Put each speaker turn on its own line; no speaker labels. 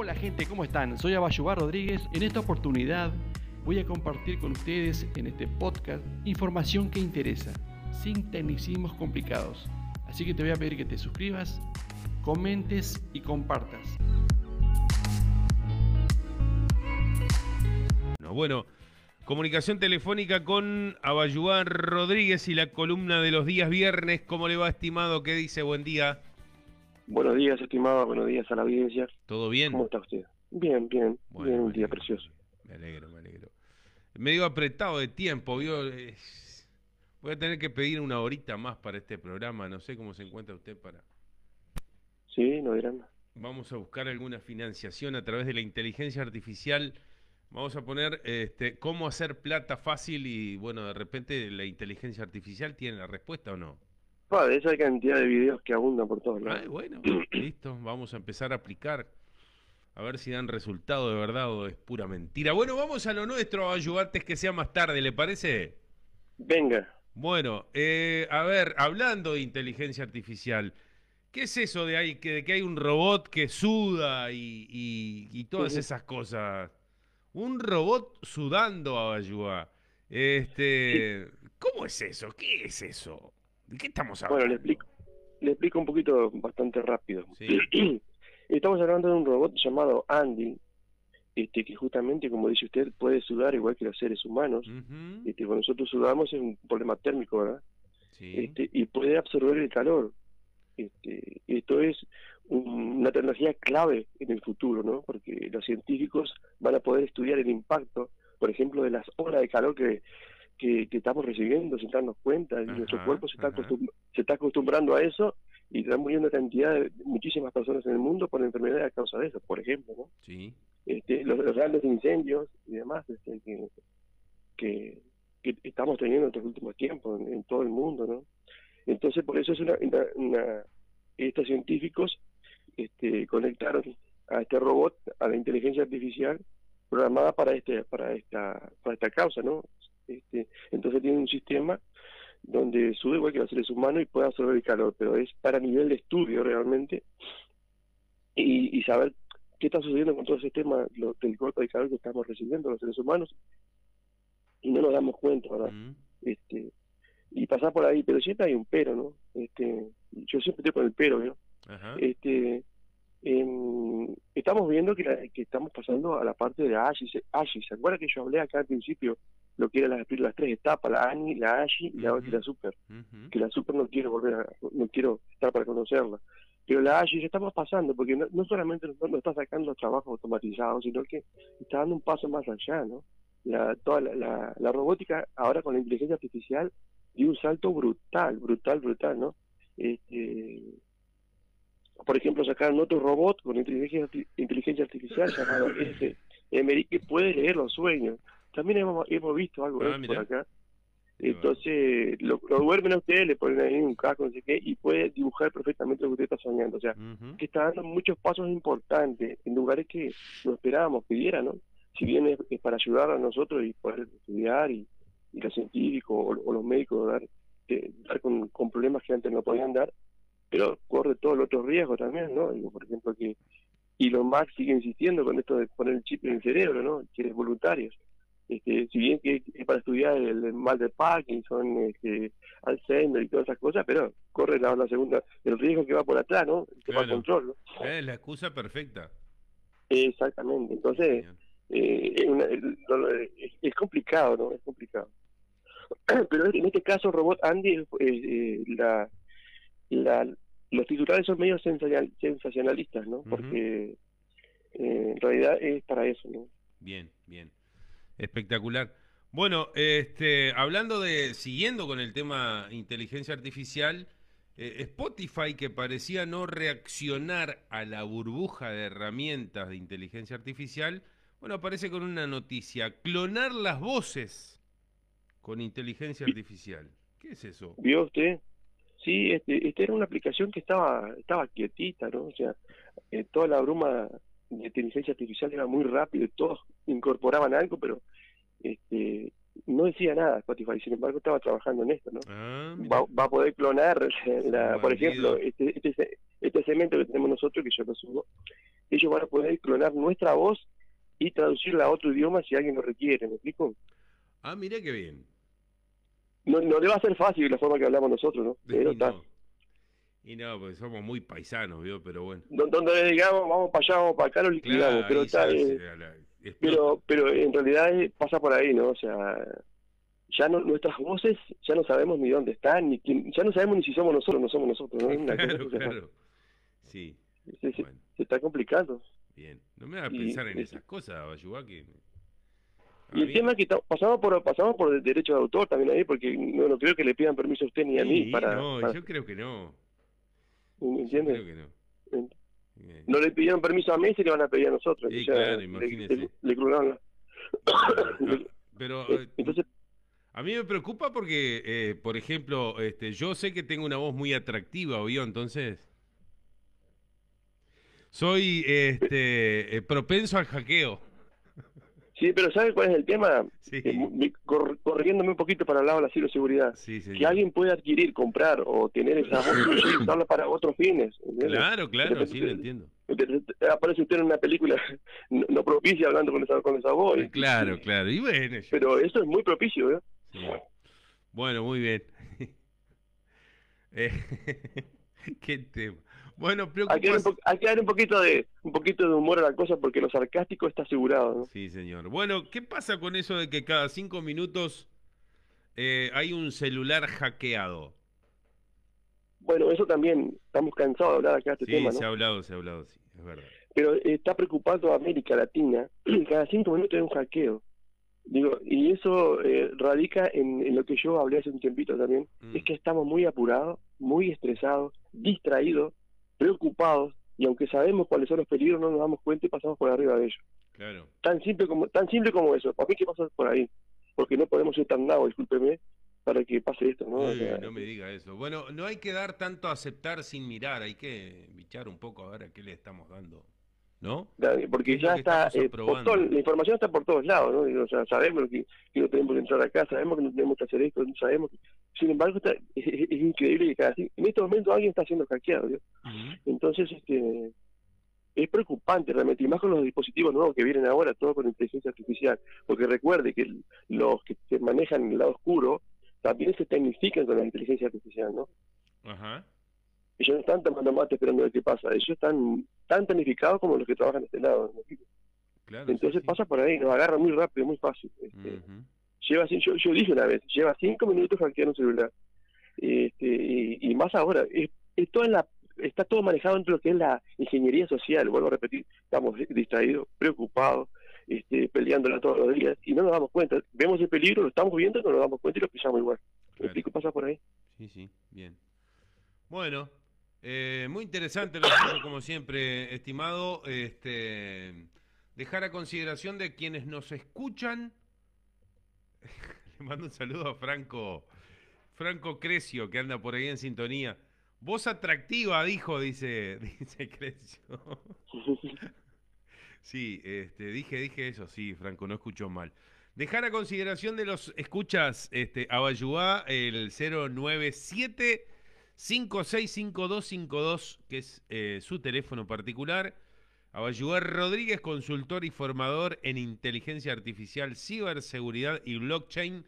Hola gente, ¿cómo están? Soy Abayubar Rodríguez. En esta oportunidad voy a compartir con ustedes en este podcast información que interesa, sin tecnicismos complicados. Así que te voy a pedir que te suscribas, comentes y compartas.
Bueno, comunicación telefónica con Abayubar Rodríguez y la columna de los días viernes. ¿Cómo le va, estimado? ¿Qué dice? Buen día.
Buenos días, estimado. Buenos días a la audiencia.
¿Todo bien?
¿Cómo está usted? Bien, bien.
Bueno,
bien, un día precioso.
Me alegro, me alegro. Medio apretado de tiempo, ¿vio? Voy a tener que pedir una horita más para este programa. No sé cómo se encuentra usted para...
Sí, no dirán.
Vamos a buscar alguna financiación a través de la inteligencia artificial. Vamos a poner este, cómo hacer plata fácil y, bueno, de repente la inteligencia artificial tiene la respuesta o no.
Pa, de esa cantidad de videos que abundan por todos lados.
Bueno, listo, vamos a empezar a aplicar. A ver si dan resultado de verdad o es pura mentira. Bueno, vamos a lo nuestro, ayudantes que sea más tarde, ¿le parece?
Venga.
Bueno, eh, a ver, hablando de inteligencia artificial, ¿qué es eso de, ahí, que, de que hay un robot que suda y, y- y todas esas cosas? Un robot sudando a. Este, ¿Cómo es eso? ¿Qué es eso? ¿De qué estamos hablando?
Bueno, le explico, le explico un poquito bastante rápido.
Sí.
Estamos hablando de un robot llamado Andy, este, que justamente, como dice usted, puede sudar igual que los seres humanos. Este, cuando nosotros sudamos es un problema térmico, ¿verdad?
sí.
este, y puede absorber el calor. Este, esto es un- una tecnología clave en el futuro, ¿no? Porque los científicos van a poder estudiar el impacto, por ejemplo, de las horas de calor que, que, que estamos recibiendo sin darnos cuenta. Y
Ajá,
nuestro cuerpo se está, se está acostumbrando a eso y están muriendo cantidad de muchísimas personas en el mundo por enfermedades a causa de eso, por ejemplo, ¿no?
Sí.
este, los, los grandes incendios y demás este, que, que, que estamos teniendo en estos últimos tiempos en, en todo el mundo, ¿no? Entonces, por eso es una, una- una- estos científicos este, conectaron a este robot a la inteligencia artificial programada para este para esta para esta causa, ¿no? Este, entonces tiene un sistema donde sube igual que los seres humanos y puede absorber el calor, pero es para nivel de estudio realmente y, y saber qué está sucediendo con todo ese tema lo- del golpe de calor que estamos recibiendo los seres humanos y no nos damos cuenta, ¿verdad?
Mm,
Este, y pasar por ahí, pero siempre hay un pero, ¿no? Este, yo siempre estoy con el pero, ¿no?
Ajá.
Este, em, estamos viendo que, la- que estamos pasando a la parte de. Se- ASHI, ¿se acuerda que yo hablé acá al principio lo que eran las, las tres etapas, la ANI, la ASHI y la,
Ujú.
y la SUPER? Que la super no quiero volver a, no quiero estar para conocerla. Pero la AGI ya estamos pasando, porque no, no solamente nos, nos está sacando los trabajos automatizados, sino que está dando un paso más allá, ¿no? La, toda la, la, la robótica ahora con la inteligencia artificial dio un salto brutal, brutal, brutal, ¿no? Este, por ejemplo, sacaron otro robot con inteligencia, inteligencia artificial llamado S, Emery, que puede leer los sueños. También hemos, hemos visto algo
Ah,
por acá. Entonces, lo, lo duermen a ustedes, le ponen ahí un casco, no sé qué, y puede dibujar perfectamente lo que usted está soñando. O sea, que está dando muchos pasos importantes en lugares que no esperábamos que diera, ¿no? Si bien es, es para ayudar a nosotros y poder estudiar y, y los científicos o, o los médicos dar, eh, dar con, con problemas que antes no podían dar, pero corre todos los otros riesgos también, ¿no? Digo, por ejemplo, que Elon Musk sigue insistiendo con esto de poner el chip en el cerebro, ¿no? Quiere voluntarios. Este, si bien que es para estudiar el, el mal de Parkinson, este, Alzheimer y todas esas cosas, pero corre la, la segunda, el riesgo que va por atrás, ¿no? El va
Claro.
control, ¿no?
Es la excusa perfecta.
Exactamente, entonces eh, es, una- el- lo- es- es complicado, ¿no? Es complicado. Pero en este caso, Robot Andy, eh, eh, la, la, los titulares son medio sensacional- sensacionalistas, ¿no? Porque eh, en realidad es para eso, ¿no?
Bien, bien. Espectacular. Bueno, este, hablando de, siguiendo con el tema inteligencia artificial, eh, Spotify que parecía no reaccionar a la burbuja de herramientas de inteligencia artificial, bueno, aparece con una noticia, clonar las voces con inteligencia artificial. ¿Qué es eso?
¿Vio usted? Sí, este, esta era una aplicación que estaba estaba quietita, ¿no? O sea, eh, toda la bruma de inteligencia artificial era muy rápido y todos incorporaban algo, pero este no decía nada Spotify, sin embargo estaba trabajando en esto, ¿no?
Ah, mira.
Va, va a poder clonar, la, por ejemplo, este, este, este cemento que tenemos nosotros, que yo lo subo, ellos van a poder clonar nuestra voz y traducirla a otro idioma si alguien lo requiere, ¿me explico?
Ah, mire qué bien.
No, no le va a ser fácil la forma que hablamos nosotros, ¿no? Pero
y,
está.
no. y no, porque somos muy paisanos, ¿vio? Pero bueno.
Don- Donde le digamos, vamos para allá, vamos para acá, lo liquidamos,
Claro,
pero está... eh,
la-
pero pero en realidad eh, pasa por ahí, ¿no? O sea, ya no nuestras voces ya no sabemos ni dónde están, ni quién, ya no sabemos ni si somos nosotros o no somos nosotros, ¿no? Una
Claro, claro. Sí,
se,
bueno,
se está complicando.
bien. No me hagas pensar en
y-
esas cosas, Bayubá, que...
Y el tema es que pasamos por pasamos por el derecho de autor también ahí, porque no, no creo que le pidan permiso a usted ni a mí
Sí,
para...
no,
para-
yo creo que no.
¿me
Yo
entiende?
creo que no.
No le pidieron permiso a Messi, le van a pedir a nosotros.
Sí, claro,
le-
imagínese.
Le, le
Ah, Pero
Eh,
eh,
Entonces,
a mí me preocupa porque, eh, por ejemplo, este, yo sé que tengo una voz muy atractiva, ¿vio? Entonces, soy este, eh, propenso al hackeo.
Sí, pero ¿sabe cuál es el tema?
Sí,
Eh, mi- cor- corrigiéndome un poquito para el lado de la ciberseguridad.
sí.
Que alguien pueda adquirir, comprar o tener esa voz y usarla para otros fines.
Claro, claro, sí, lo entiendo.
Aparece usted en una película no, no propicia hablando con esa, con esa voz. y-
Claro, claro. Y bueno, yo-
Pero eso es muy propicio, ¿eh?
Bueno, muy bien. Eh, Qué tema. Bueno,
Hay que, darle un
preocupas.
po- hay que darle un poquito de un poquito de humor a la cosa porque lo sarcástico está asegurado, ¿no?
Sí, señor. Bueno, ¿qué pasa con eso de que cada cinco minutos eh, hay un celular hackeado?
Bueno, eso también, estamos cansados de hablar acá de este
Sí,
tema, ¿no?
se ha hablado, se ha hablado, sí, es verdad.
Pero está preocupando a América Latina, cada cinco minutos hay un hackeo. Digo, y eso eh, radica en, en lo que yo hablé hace un tiempito también,
Mm.
es que estamos muy apurados, muy estresados, distraídos, preocupados, y aunque sabemos cuáles son los peligros, no nos damos cuenta y pasamos por arriba de ellos.
Claro.
Tan simple como tan simple como eso. Para mí que pasa por ahí, porque no podemos ser tan nabos, discúlpeme, para que pase esto, ¿no?
No me diga eso. Bueno, no hay que dar tanto a aceptar sin mirar, hay que bichar un poco a ver a qué le estamos dando, ¿no?
Da-
¿Qué
porque ya está, eh, por
aprobando?
todo- la información está por todos lados, ¿no? Digo, o sea, sabemos que, que no tenemos que entrar acá, sabemos que no tenemos que hacer esto, sabemos que... Sin embargo, está- es, increíble que cada en este momento alguien está siendo hackeado. Entonces, este, es preocupante realmente, y más con los dispositivos nuevos que vienen ahora, todo con inteligencia artificial, porque recuerde que los que se manejan en el lado oscuro también se tecnifican con la inteligencia artificial, ¿no?
Ajá.
Ellos no están tomando mate esperando a ver qué pasa, ellos están tan tecnificados como los que trabajan de este lado. ¿no?
Claro. sí,
Entonces
sí.
pasa por ahí, nos agarra muy rápido, muy fácil. Este, lleva yo, yo dije una vez, lleva cinco minutos hackear un celular. Este, y, y más ahora, es, es toda la, está todo manejado entre lo que es la ingeniería social, vuelvo a repetir, estamos distraídos, preocupados, este, peleándola todos los días y no nos damos cuenta. Vemos el peligro, lo estamos viendo, no nos damos cuenta y lo pisamos igual. ¿Me
Claro.
explico? Pasa por ahí.
Sí, sí, bien. Bueno, eh, muy interesante como siempre, estimado. Este, dejar a consideración de quienes nos escuchan. Le mando un saludo a Franco, Franco Crescio, que anda por ahí en sintonía. Voz atractiva, dijo, dice, dice Crescio. Sí, este, dije, dije eso, sí, Franco, no escuchó mal. Dejar a consideración de los escuchas este, el 097 565252, que es eh, su teléfono particular. Abayuá Rodríguez, consultor y formador en inteligencia artificial, ciberseguridad y blockchain.